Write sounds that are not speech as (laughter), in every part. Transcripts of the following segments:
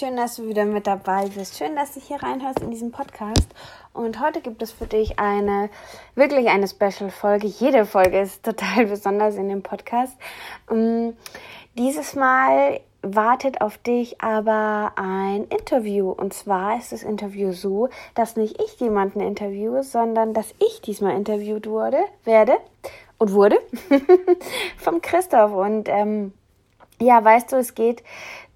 schön, dass du wieder mit dabei bist. Schön, dass du hier reinhörst in diesen Podcast. Und heute gibt es für dich eine, wirklich eine Special-Folge. Jede Folge ist (laughs) total besonders in dem Podcast. Um, ähm, dieses Mal wartet auf dich aber ein Interview. Und zwar ist das Interview so, dass nicht ich jemanden interviewe, sondern dass ich diesmal interviewt wurde, werde und wurde (laughs) vom Christoph. Und ähm, ja, weißt du, es geht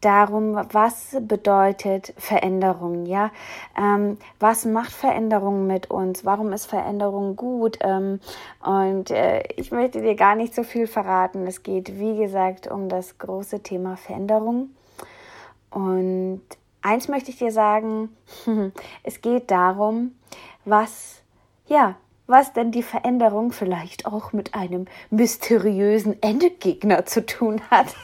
darum, was bedeutet Veränderung, ja? Ähm, was macht Veränderung mit uns? Warum ist Veränderung gut? Ähm, und äh, ich möchte dir gar nicht so viel verraten. Es geht, wie gesagt, um das große Thema Veränderung. Und eins möchte ich dir sagen, (laughs) es geht darum, was, ja, was denn die Veränderung vielleicht auch mit einem mysteriösen Endgegner zu tun hat.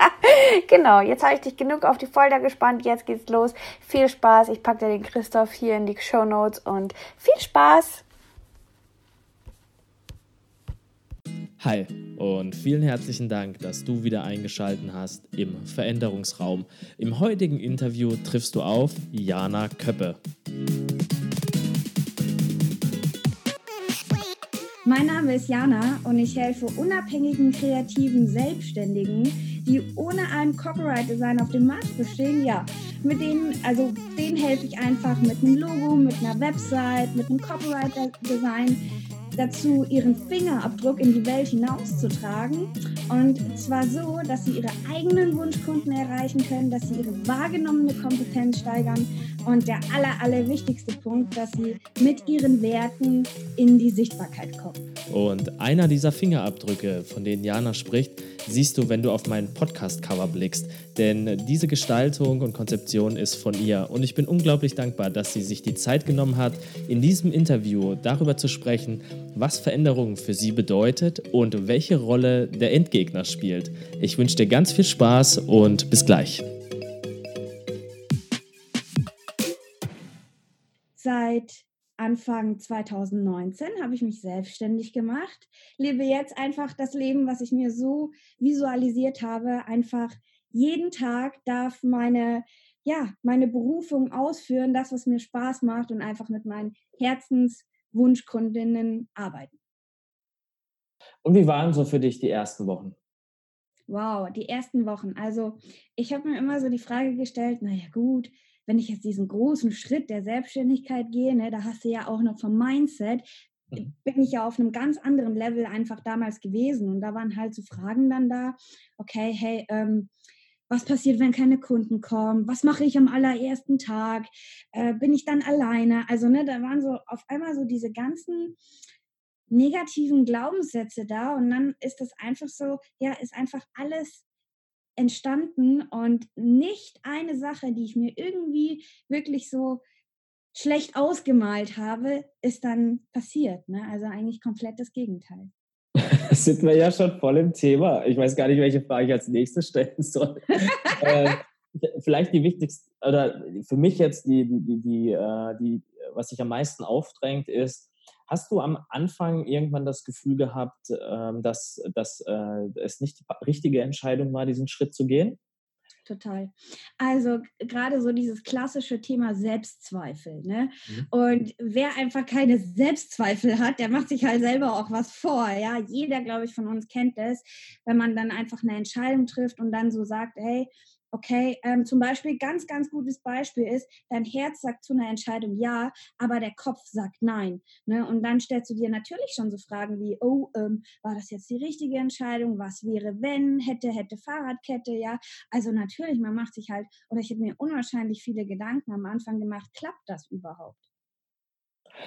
(laughs) genau, jetzt habe ich dich genug auf die Folter gespannt. Jetzt geht's los. Viel Spaß. Ich packe dir den Christoph hier in die Show Notes und viel Spaß. Hi und vielen herzlichen Dank, dass du wieder eingeschaltet hast im Veränderungsraum. Im heutigen Interview triffst du auf Jana Köppe. Mein Name ist Jana und ich helfe unabhängigen, kreativen Selbstständigen, die ohne ein Copyright-Design auf dem Markt bestehen, ja, mit denen, also denen helfe ich einfach mit einem Logo, mit einer Website, mit einem Copyright-Design dazu, ihren Fingerabdruck in die Welt hinauszutragen. Und zwar so, dass sie ihre eigenen Wunschkunden erreichen können, dass sie ihre wahrgenommene Kompetenz steigern und der aller, aller wichtigste Punkt, dass sie mit ihren Werten in die Sichtbarkeit kommen. Und einer dieser Fingerabdrücke, von denen Jana spricht, siehst du, wenn du auf meinen Podcast-Cover blickst. Denn diese Gestaltung und Konzeption ist von ihr. Und ich bin unglaublich dankbar, dass sie sich die Zeit genommen hat, in diesem Interview darüber zu sprechen, was Veränderung für sie bedeutet und welche Rolle der Endgegner spielt. Ich wünsche dir ganz viel Spaß und bis gleich. Seit Anfang 2019 habe ich mich selbstständig gemacht, lebe jetzt einfach das Leben, was ich mir so visualisiert habe, einfach jeden Tag darf meine ja, meine Berufung ausführen, das was mir Spaß macht und einfach mit meinen Herzenswunschkundinnen arbeiten. Und wie waren so für dich die ersten Wochen? Wow, die ersten Wochen. Also, ich habe mir immer so die Frage gestellt, naja gut, wenn ich jetzt diesen großen Schritt der Selbstständigkeit gehe, ne, da hast du ja auch noch vom Mindset, mhm. bin ich ja auf einem ganz anderen Level einfach damals gewesen. Und da waren halt so Fragen dann da, okay, hey, ähm, was passiert, wenn keine Kunden kommen? Was mache ich am allerersten Tag? Äh, bin ich dann alleine? Also, ne, da waren so auf einmal so diese ganzen negativen Glaubenssätze da und dann ist das einfach so, ja, ist einfach alles entstanden und nicht eine Sache, die ich mir irgendwie wirklich so schlecht ausgemalt habe, ist dann passiert. Ne? Also eigentlich komplett das Gegenteil. (laughs) sind wir ja schon voll im Thema. Ich weiß gar nicht, welche Frage ich als nächstes stellen soll. (laughs) äh, vielleicht die wichtigste, oder für mich jetzt die, die, die, die, äh, die, was sich am meisten aufdrängt, ist, Hast du am Anfang irgendwann das Gefühl gehabt, ähm, dass, dass äh, es nicht die richtige Entscheidung war, diesen Schritt zu gehen? Total. Also gerade so dieses klassische Thema Selbstzweifel. Ne? Mhm. Und wer einfach keine Selbstzweifel hat, der macht sich halt selber auch was vor. Ja, jeder, glaube ich, von uns kennt das, wenn man dann einfach eine Entscheidung trifft und dann so sagt, hey, Okay, ähm, zum Beispiel ganz, ganz gutes Beispiel ist, dein Herz sagt zu einer Entscheidung ja, aber der Kopf sagt nein. Ne? Und dann stellst du dir natürlich schon so Fragen wie, oh, ähm, war das jetzt die richtige Entscheidung? Was wäre, wenn, hätte, hätte Fahrradkette, ja? Also natürlich, man macht sich halt, oder ich habe mir unwahrscheinlich viele Gedanken am Anfang gemacht, klappt das überhaupt?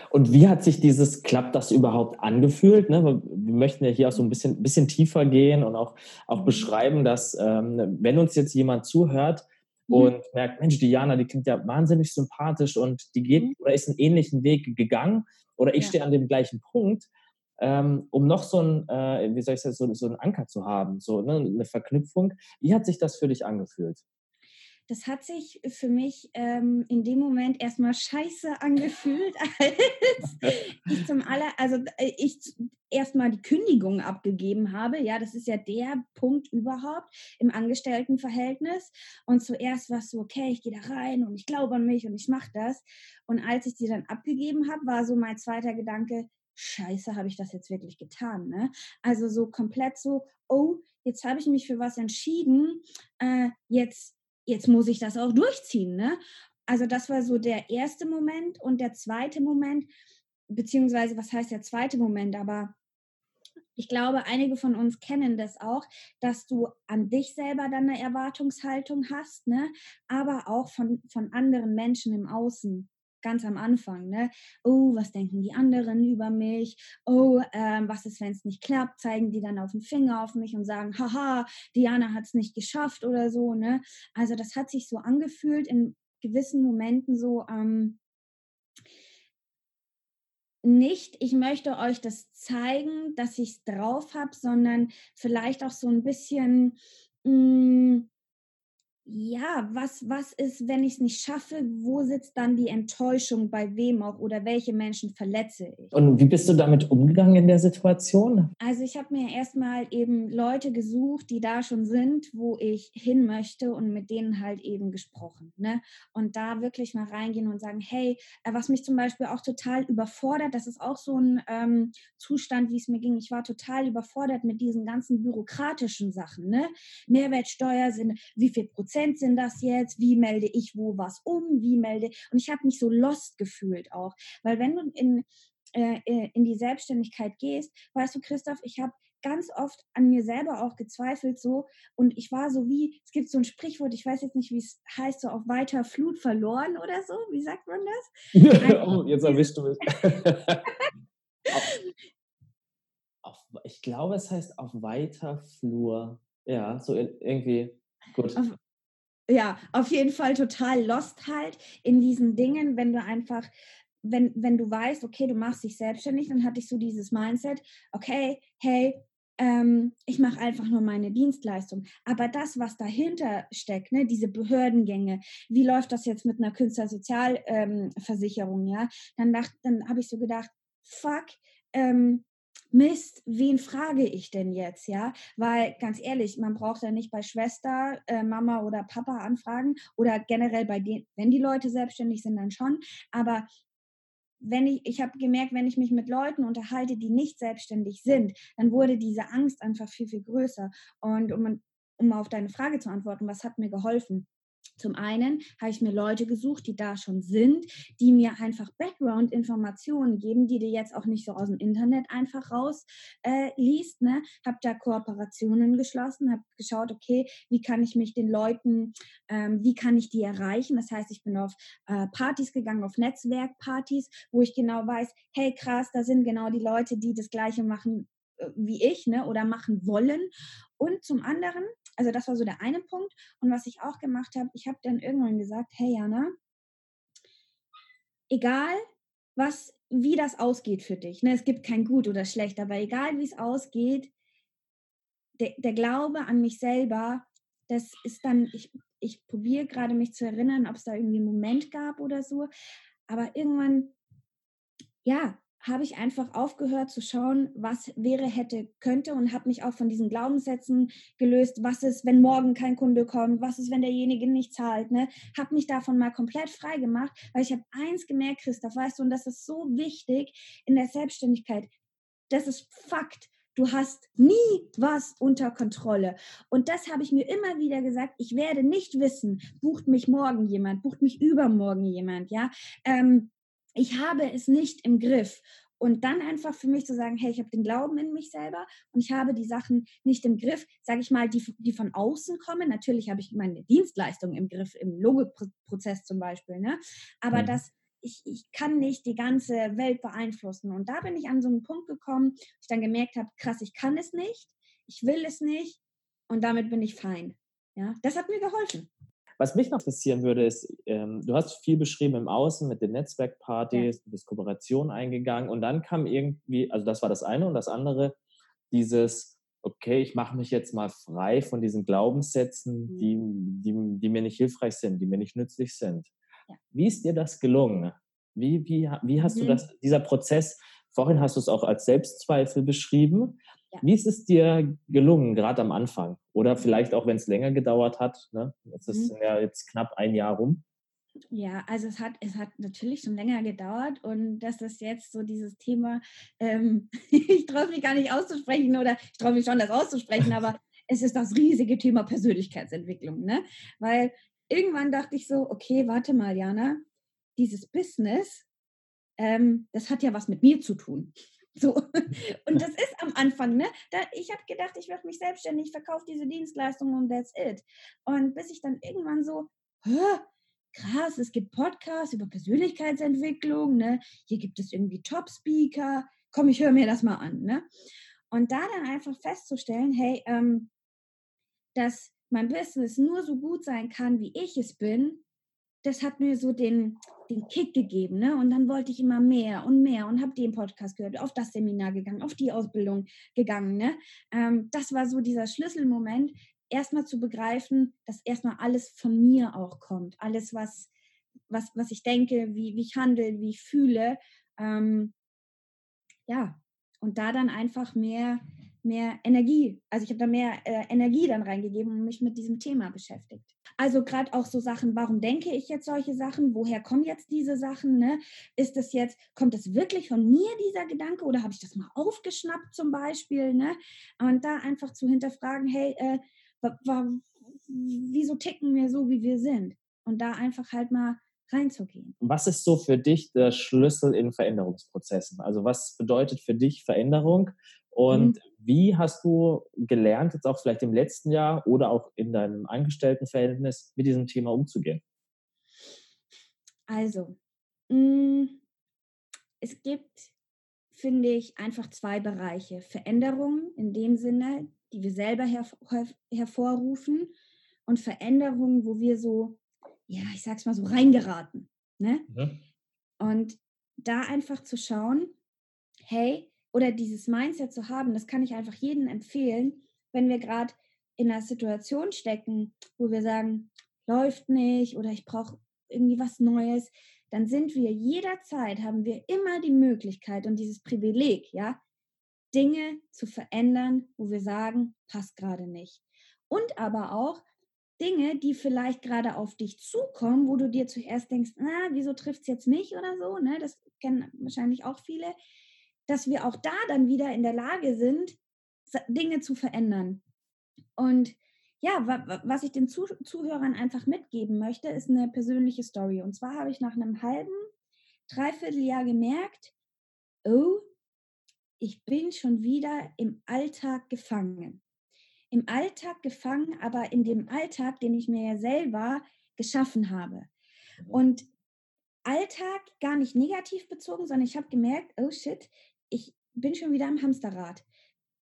Und wie hat sich dieses, klappt das überhaupt angefühlt? Ne? Wir möchten ja hier auch so ein bisschen, bisschen tiefer gehen und auch, auch mhm. beschreiben, dass ähm, wenn uns jetzt jemand zuhört mhm. und merkt, Mensch, Diana, die klingt ja wahnsinnig sympathisch und die geht mhm. oder ist einen ähnlichen Weg gegangen oder ich ja. stehe an dem gleichen Punkt, ähm, um noch so ein, äh, wie soll ich sagen, so, so einen Anker zu haben, so ne, eine Verknüpfung. Wie hat sich das für dich angefühlt? Das hat sich für mich ähm, in dem Moment erstmal scheiße angefühlt, (laughs) als ich zum aller, also äh, ich erstmal die Kündigung abgegeben habe. Ja, das ist ja der Punkt überhaupt im Angestelltenverhältnis. Und zuerst war es so, okay, ich gehe da rein und ich glaube an mich und ich mache das. Und als ich die dann abgegeben habe, war so mein zweiter Gedanke, scheiße, habe ich das jetzt wirklich getan? Ne? Also so komplett so, oh, jetzt habe ich mich für was entschieden, äh, jetzt, jetzt muss ich das auch durchziehen. Ne? Also das war so der erste Moment und der zweite Moment, beziehungsweise was heißt der zweite Moment, aber ich glaube, einige von uns kennen das auch, dass du an dich selber dann eine Erwartungshaltung hast, ne? aber auch von, von anderen Menschen im Außen ganz am Anfang, ne? Oh, was denken die anderen über mich? Oh, ähm, was ist, wenn es nicht klappt? Zeigen die dann auf den Finger auf mich und sagen, haha, Diana hat es nicht geschafft oder so, ne? Also das hat sich so angefühlt in gewissen Momenten so, ähm, nicht, ich möchte euch das zeigen, dass ich es drauf habe, sondern vielleicht auch so ein bisschen mh, hm, ja, was, was ist, wenn ich es nicht schaffe? Wo sitzt dann die Enttäuschung bei wem auch oder welche Menschen verletze ich? Und wie bist du damit umgegangen in der Situation? Also ich habe mir erstmal eben Leute gesucht, die da schon sind, wo ich hin möchte und mit denen halt eben gesprochen. Ne? Und da wirklich mal reingehen und sagen, hey, äh, was mich zum Beispiel auch total überfordert, das ist auch so ein ähm, Zustand, wie es mir ging. Ich war total überfordert mit diesen ganzen bürokratischen Sachen. Ne? Mehrwertsteuer sind, wie viel Prozent Prozent sind das jetzt? Wie melde ich wo was um? Wie melde und ich habe mich so lost gefühlt auch, weil wenn du in äh, äh, in die Selbstständigkeit gehst, weißt du, Christoph, ich habe ganz oft an mir selber auch gezweifelt so und ich war so wie, es gibt so ein Sprichwort, ich weiß jetzt nicht, wie es heißt, so auf weiter Flut verloren oder so, wie sagt man das? (laughs) oh, jetzt erwischst du mich. auf, (laughs) auf, ich glaube, es heißt auf weiter Flur. Ja, so irgendwie. Gut. Auf, ja, auf jeden Fall total lost halt in diesen Dingen, wenn du einfach, wenn, wenn du weißt, okay, du machst dich selbstständig, dann hatte ich so dieses Mindset, okay, hey, ähm, ich mache einfach nur meine Dienstleistung. Aber das, was dahinter steckt, ne, diese Behördengänge, wie läuft das jetzt mit einer Künstlersozialversicherung, ähm, ja? Dann, dann habe ich so gedacht, fuck, ähm, Mist, wen frage ich denn jetzt, ja? Weil ganz ehrlich, man braucht ja nicht bei Schwester, äh, Mama oder Papa anfragen oder generell bei denen, wenn die Leute selbstständig sind, dann schon. Aber wenn ich, ich habe gemerkt, wenn ich mich mit Leuten unterhalte, die nicht selbstständig sind, dann wurde diese Angst einfach viel, viel größer. Und um, um auf deine Frage zu antworten, was hat mir geholfen? Zum einen habe ich mir Leute gesucht, die da schon sind, die mir einfach Background-Informationen geben, die du jetzt auch nicht so aus dem Internet einfach raus äh, liest. Ne? Habe da Kooperationen geschlossen, habe geschaut, okay, wie kann ich mich den Leuten, ähm, wie kann ich die erreichen? Das heißt, ich bin auf äh, Partys gegangen, auf Netzwerkpartys, wo ich genau weiß, hey krass, da sind genau die Leute, die das Gleiche machen äh, wie ich, ne, oder machen wollen. Und zum anderen also das war so der eine Punkt. Und was ich auch gemacht habe, ich habe dann irgendwann gesagt, hey Jana, egal was, wie das ausgeht für dich, ne, es gibt kein gut oder schlecht, aber egal wie es ausgeht, der, der Glaube an mich selber, das ist dann, ich, ich probiere gerade mich zu erinnern, ob es da irgendwie einen Moment gab oder so, aber irgendwann, ja, habe ich einfach aufgehört zu schauen, was wäre, hätte, könnte und habe mich auch von diesen Glaubenssätzen gelöst. Was ist, wenn morgen kein Kunde kommt? Was ist, wenn derjenige nicht zahlt? Ne? Habe mich davon mal komplett frei gemacht, weil ich habe eins gemerkt, Christoph, weißt du, und das ist so wichtig in der Selbstständigkeit. Das ist Fakt. Du hast nie was unter Kontrolle. Und das habe ich mir immer wieder gesagt. Ich werde nicht wissen, bucht mich morgen jemand, bucht mich übermorgen jemand, ja. Ähm, ich habe es nicht im Griff. Und dann einfach für mich zu sagen, hey, ich habe den Glauben in mich selber und ich habe die Sachen nicht im Griff, sage ich mal, die, die von außen kommen. Natürlich habe ich meine Dienstleistung im Griff, im Logikprozess zum Beispiel. Ne? Aber mhm. das, ich, ich kann nicht die ganze Welt beeinflussen. Und da bin ich an so einen Punkt gekommen, wo ich dann gemerkt habe, krass, ich kann es nicht, ich will es nicht und damit bin ich fein. Ja, das hat mir geholfen. Was mich noch interessieren würde, ist, ähm, du hast viel beschrieben im Außen mit den Netzwerkpartys, ja. du bist Kooperation eingegangen und dann kam irgendwie, also das war das eine und das andere, dieses, okay, ich mache mich jetzt mal frei von diesen Glaubenssätzen, die, Mhm. die, die mir nicht hilfreich sind, die mir nicht nützlich sind. Ja. Wie ist dir das gelungen? Wie, wie, wie hast du Mhm. das, dieser Prozess, vorhin hast du es auch als Selbstzweifel beschrieben. Ja. Wie ist es dir gelungen, gerade am Anfang? Oder vielleicht auch, wenn es länger gedauert hat? Ne? Es ist Mhm. ja jetzt knapp ein Jahr rum. Ja, also es hat, es hat natürlich schon länger gedauert und das ist jetzt so dieses Thema, ähm, (laughs) ich traue mich gar nicht auszusprechen oder ich traue mich schon, das auszusprechen, aber (laughs) es ist das riesige Thema Persönlichkeitsentwicklung, ne? Weil irgendwann dachte ich so, okay, warte mal, Jana, dieses Business, ähm, das hat ja was mit mir zu tun. So. (laughs) Und das ist am Anfang, ne? Da, ich habe gedacht, ich mache mich selbstständig, verkaufe diese Dienstleistungen und that's it. Und bis ich dann irgendwann so, krass, es gibt Podcasts über Persönlichkeitsentwicklung, ne? Hier gibt es irgendwie Top-Speaker. Komm, ich höre mir das mal an, ne? Und da dann einfach festzustellen, hey, ähm, dass mein Business nur so gut sein kann, wie ich es bin, das hat mir so den, den Kick gegeben, ne? Und dann wollte ich immer mehr und mehr und habe den Podcast gehört, auf das Seminar gegangen, auf die Ausbildung gegangen, ne? Ähm, das war so dieser Schlüsselmoment, erstmal zu begreifen, dass erstmal alles von mir auch kommt. Alles, was, was, was ich denke, wie, wie ich handle, wie ich fühle. Ähm, ja, und da dann einfach mehr, mehr Energie, also ich habe da mehr äh, Energie dann reingegeben und mich mit diesem Thema beschäftigt. Also gerade auch so Sachen, warum denke ich jetzt solche Sachen? Woher kommen jetzt diese Sachen? Ne? Ist das jetzt, kommt das wirklich von mir, dieser Gedanke, oder habe ich das mal aufgeschnappt zum Beispiel? Ne? Und da einfach zu hinterfragen, hey, äh, wieso ticken wir so, wie wir sind? Und da einfach halt mal reinzugehen. Was ist so für dich der Schlüssel in Veränderungsprozessen? Also was bedeutet für dich Veränderung? Und mhm. Wie hast du gelernt, jetzt auch vielleicht im letzten Jahr oder auch in deinem Angestelltenverhältnis mit diesem Thema umzugehen? Also, mh, mm, es gibt, finde ich, einfach zwei Bereiche. Veränderungen in dem Sinne, die wir selber her hervorrufen und Veränderungen, wo wir so, ja, ich sag's mal so, reingeraten. Ne? Mhm. Und da einfach zu schauen, hey, oder dieses Mindset zu haben, das kann ich einfach jedem empfehlen, wenn wir gerade in einer Situation stecken, wo wir sagen, läuft nicht oder ich brauche irgendwie was Neues, dann sind wir jederzeit, haben wir immer die Möglichkeit und dieses Privileg, ja, Dinge zu verändern, wo wir sagen, passt gerade nicht. Und aber auch Dinge, die vielleicht gerade auf dich zukommen, wo du dir zuerst denkst, na, wieso trifft es jetzt nicht oder so, ne? Das kennen wahrscheinlich auch viele, dass wir auch da dann wieder in der Lage sind, Dinge zu verändern. Und ja, was ich den Zuhörern einfach mitgeben möchte, ist eine persönliche Story. Und zwar habe ich nach einem halben, dreiviertel Jahr gemerkt, oh, ich bin schon wieder im Alltag gefangen. Im Alltag gefangen, aber in dem Alltag, den ich mir ja selber geschaffen habe. Mhm. Und Alltag gar nicht negativ bezogen, sondern ich habe gemerkt, oh shit, ich bin schon wieder am Hamsterrad.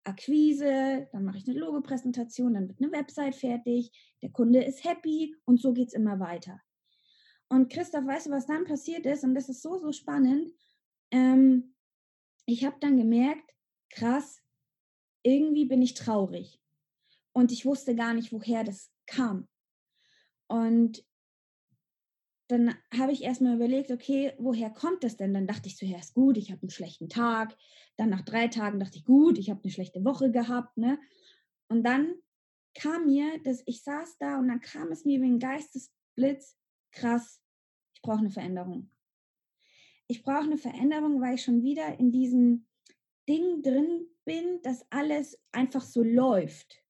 Akquise, dann mache ich eine Logo-Präsentation, dann wird eine Website fertig, der Kunde ist happy und so geht es immer weiter. Und Christoph, weißt du, was dann passiert ist? Und das ist so, so spannend. Ähm, ich habe dann gemerkt, krass, irgendwie bin ich traurig. Und ich wusste gar nicht, woher das kam. Und dann habe ich erstmal überlegt, okay, woher kommt das denn? Dann dachte ich zuerst, gut, ich habe einen schlechten Tag. Dann nach drei Tagen dachte ich, gut, ich habe eine schlechte Woche gehabt. Ne? Und dann kam mir, dass ich saß da und dann kam es mir wie ein Geistesblitz, krass, ich brauche eine Veränderung. Ich brauche eine Veränderung, weil ich schon wieder in diesem Ding drin bin, dass alles einfach so läuft.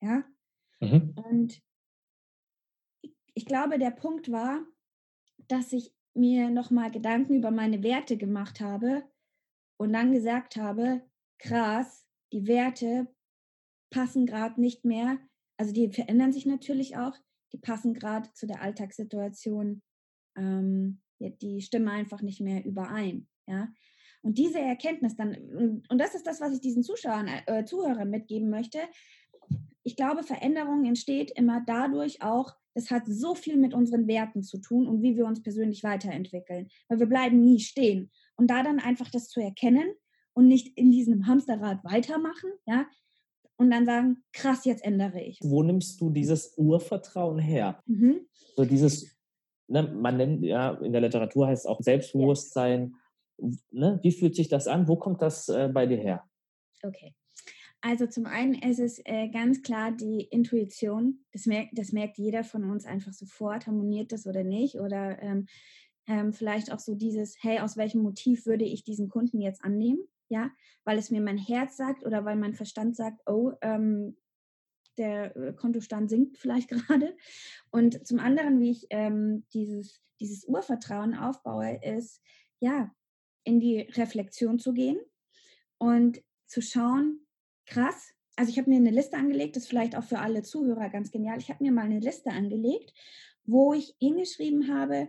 Ja. Mhm. Und ich glaube, der Punkt war, dass ich mir nochmal Gedanken über meine Werte gemacht habe und dann gesagt habe, krass, die Werte passen gerade nicht mehr, also die verändern sich natürlich auch, die passen gerade zu der Alltagssituation, ähm, die stimmen einfach nicht mehr überein. Ja? Und diese Erkenntnis dann, und, und das ist das, was ich diesen Zuschauern, äh, Zuhörern mitgeben möchte. Ich glaube, Veränderung entsteht immer dadurch auch, es hat so viel mit unseren Werten zu tun und wie wir uns persönlich weiterentwickeln. Weil wir bleiben nie stehen. Und da dann einfach das zu erkennen und nicht in diesem Hamsterrad weitermachen, ja, und dann sagen, krass, jetzt ändere ich. Wo nimmst du dieses Urvertrauen her? Mhm. So dieses, ne, man nennt ja, in der Literatur heißt es auch Selbstbewusstsein. Ne, wie fühlt sich das an? Wo kommt das äh, bei dir her? Okay. Also zum einen ist es äh, ganz klar die Intuition. Das merkt, das merkt jeder von uns einfach sofort, harmoniert das oder nicht. Oder ähm, ähm, vielleicht auch so dieses, hey, aus welchem Motiv würde ich diesen Kunden jetzt annehmen? Ja, weil es mir mein Herz sagt oder weil mein Verstand sagt, oh, ähm, der äh, Kontostand sinkt vielleicht (laughs) gerade. Und zum anderen, wie ich ähm, dieses, dieses Urvertrauen aufbaue, ist, ja, in die Reflexion zu gehen und zu schauen, krass, also ich habe mir eine Liste angelegt, das ist vielleicht auch für alle Zuhörer ganz genial. Ich habe mir mal eine Liste angelegt, wo ich hingeschrieben habe,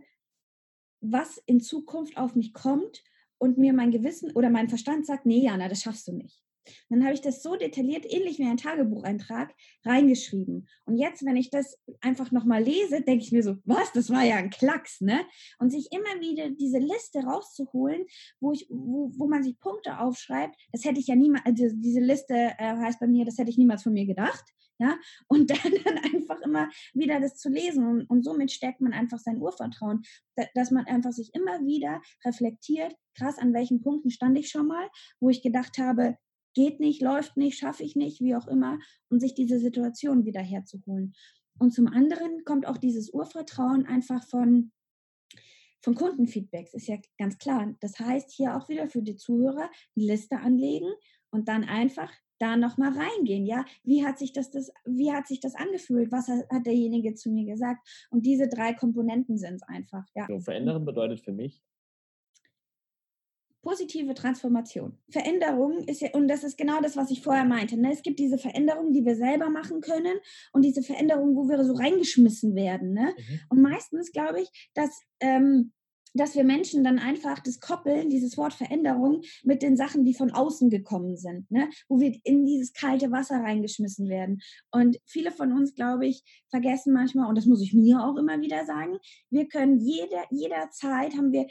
was in Zukunft auf mich kommt und mir mein Gewissen oder mein Verstand sagt, nee, Jana, das schaffst du nicht. Dann habe ich das so detailliert, ähnlich wie ein Tagebucheintrag, reingeschrieben. Und jetzt, wenn ich das einfach nochmal lese, denke ich mir so, was, das war ja ein Klacks, ne? Und sich immer wieder diese Liste rauszuholen, wo, ich, wo, wo man sich Punkte aufschreibt, das hätte ich ja niemals, also diese Liste äh, heißt bei mir, das hätte ich niemals von mir gedacht ja, und (laughs) dann, dann einfach immer wieder das zu lesen und, und somit stärkt man einfach sein Urvertrauen, dass man einfach sich immer wieder reflektiert, krass, an welchen Punkten stand ich schon mal, wo ich gedacht habe, geht nicht, läuft nicht, schaffe ich nicht, wie auch immer, und sich diese Situation wieder herzuholen. Und zum anderen kommt auch dieses Urvertrauen einfach von, von Kundenfeedbacks, ist ja ganz klar. Das heißt, hier auch wieder für die Zuhörer die Liste anlegen und dann einfach da nochmal reingehen, ja, wie hat sich das, das, wie hat sich das angefühlt, was hat, derjenige zu mir gesagt und diese drei Komponenten sind es einfach, ja. Verändern bedeutet für mich? Positive Transformation. Veränderung ist ja, und das ist genau das, was ich vorher meinte. Ne? Es gibt diese Veränderung, die wir selber machen können und diese Veränderung, wo wir so reingeschmissen werden. Ne? Mhm. Und meistens glaube ich, dass ähm, dass wir Menschen dann einfach das koppeln, dieses Wort Veränderung, mit den Sachen, die von außen gekommen sind, ne? wo wir in dieses kalte Wasser reingeschmissen werden. Und viele von uns, glaube ich, vergessen manchmal, und das muss ich mir auch immer wieder sagen, wir können jeder, jederzeit haben wir,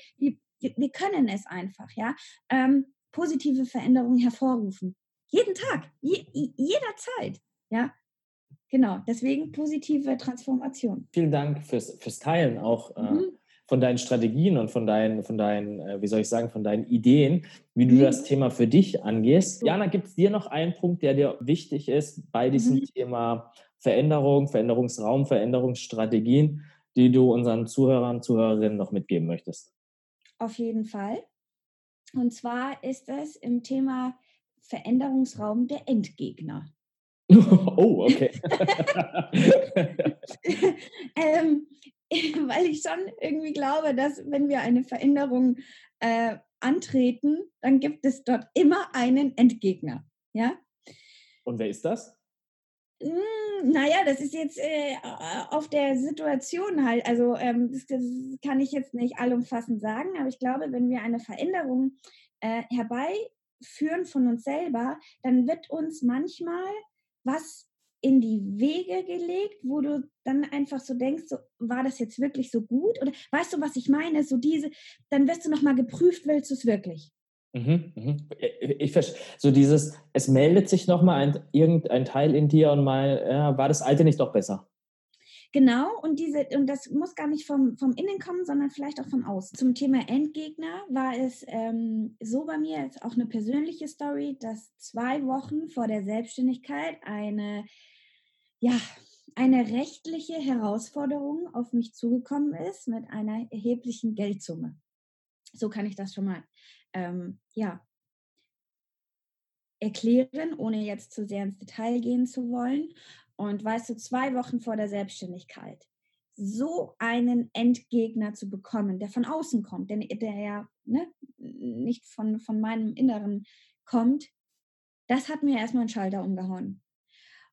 wir, wir können es einfach, ja, ähm, positive Veränderungen hervorrufen. Jeden Tag, je, jederzeit, ja. Genau, deswegen positive Transformation. Vielen Dank fürs, fürs Teilen auch. Äh, mhm von deinen Strategien und von deinen, von deinen, äh, wie soll ich sagen, von deinen Ideen, wie du mhm. das Thema für dich angehst. Jana, gibt es dir noch einen Punkt, der dir wichtig ist bei diesem mhm. Thema Veränderung, Veränderungsraum, Veränderungsstrategien, die du unseren Zuhörern, Zuhörerinnen noch mitgeben möchtest? Auf jeden Fall. Und zwar ist es im Thema Veränderungsraum der Endgegner. (laughs) oh, okay. (laughs) ähm, (laughs) weil ich schon irgendwie glaube, dass wenn wir eine Veränderung äh, antreten, dann gibt es dort immer einen Endgegner. Ja? Und wer ist das? Hm, naja, das ist jetzt äh, auf der Situation halt. Also ähm, das, das, kann ich jetzt nicht allumfassend sagen, aber ich glaube, wenn wir eine Veränderung äh, herbeiführen von uns selber, dann wird uns manchmal was in die Wege gelegt, wo du dann einfach so denkst, so, war das jetzt wirklich so gut? Oder weißt du, was ich meine? So diese, dann wirst du nochmal geprüft, willst du es wirklich? Mhm, mhm. Ich verstehe. So dieses, es meldet sich nochmal ein, irgendein Teil in dir und mal, ja, war das alte nicht doch besser? Genau, und diese, und das muss gar nicht vom, vom Innen kommen, sondern vielleicht auch vom Außen. Zum Thema Endgegner war es ähm, so bei mir, jetzt auch eine persönliche Story, dass zwei Wochen vor der Selbstständigkeit eine ja, eine rechtliche Herausforderung auf mich zugekommen ist mit einer erheblichen Geldsumme. So kann ich das schon mal ähm, ja, erklären, ohne jetzt zu sehr ins Detail gehen zu wollen. Und weißt du, zwei Wochen vor der Selbstständigkeit so einen Endgegner zu bekommen, der von außen kommt, der, der ja ne, nicht von, von meinem Inneren kommt, das hat mir erstmal einen Schalter umgehauen.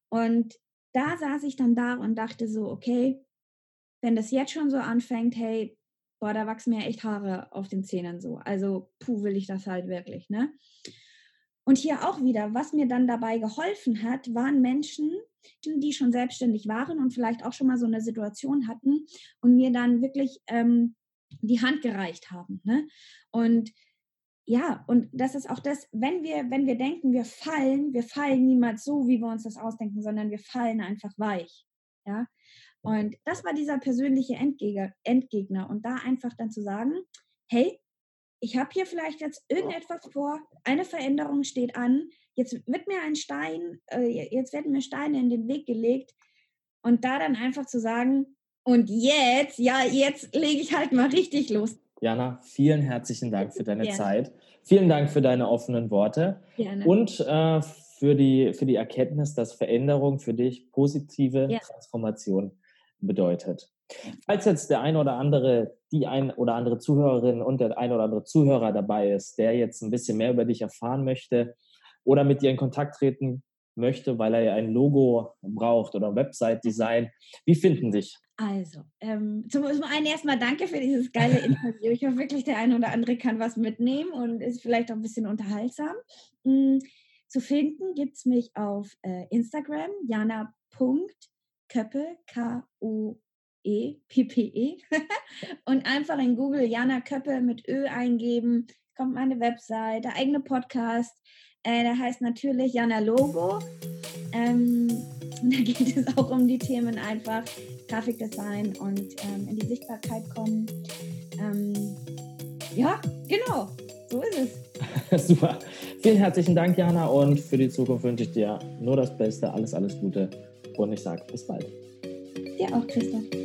Und da saß ich dann da und dachte so, okay, wenn das jetzt schon so anfängt, hey, boah, da wachsen mir echt Haare auf den Zähnen so. Also, puh, will ich das halt wirklich, ne? Und hier auch wieder, was mir dann dabei geholfen hat, waren Menschen, die schon selbstständig waren und vielleicht auch schon mal so eine Situation hatten und mir dann wirklich ähm, die Hand gereicht haben. Ne? Und ja, und das ist auch das, wenn wir, wenn wir denken, wir fallen, wir fallen niemals so, wie wir uns das ausdenken, sondern wir fallen einfach weich. Ja. Und das war dieser persönliche Endgegner, Endgegner. Und da einfach dann zu sagen, hey, ich habe hier vielleicht jetzt irgendetwas vor, eine Veränderung steht an, jetzt wird mir ein Stein, äh, jetzt werden mir Steine in den Weg gelegt. Und da dann einfach zu sagen, und jetzt, ja, jetzt lege ich halt mal richtig los. Jana, vielen herzlichen Dank für deine Gerne. Zeit. Vielen Dank für deine offenen Worte. Gerne. Und äh, für, die, für die Erkenntnis, dass Veränderung für dich positive ja. Transformation bedeutet. Falls jetzt der ein oder andere, die ein oder andere Zuhörerin und der ein oder andere Zuhörer dabei ist, der jetzt ein bisschen mehr über dich erfahren möchte oder mit dir in Kontakt treten möchte, weil er ja ein Logo braucht oder Website-Design, wie finden dich? Also, ähm, zum, einen erstmal danke für dieses geile Interview. Ich hoffe wirklich, der eine oder andere kann was mitnehmen und ist vielleicht auch ein bisschen unterhaltsam. Mhm. Zu finden gibt es mich auf äh, Instagram, jana.köppel, K-O-E, P-P-E. und einfach in Google Jana Köppel mit Ö eingeben, kommt meine Website, der eigene Podcast. Äh, der heißt natürlich Jana Logo. Ähm, (laughs) da geht es auch um die Themen einfach Grafikdesign und ähm, in die Sichtbarkeit kommen. Ähm, ja, genau, so ist es. (laughs) Super. Vielen herzlichen Dank, Jana, und für die Zukunft wünsche ich dir nur das Beste, alles, alles Gute und ich sage bis bald. Dir auch, Christoph.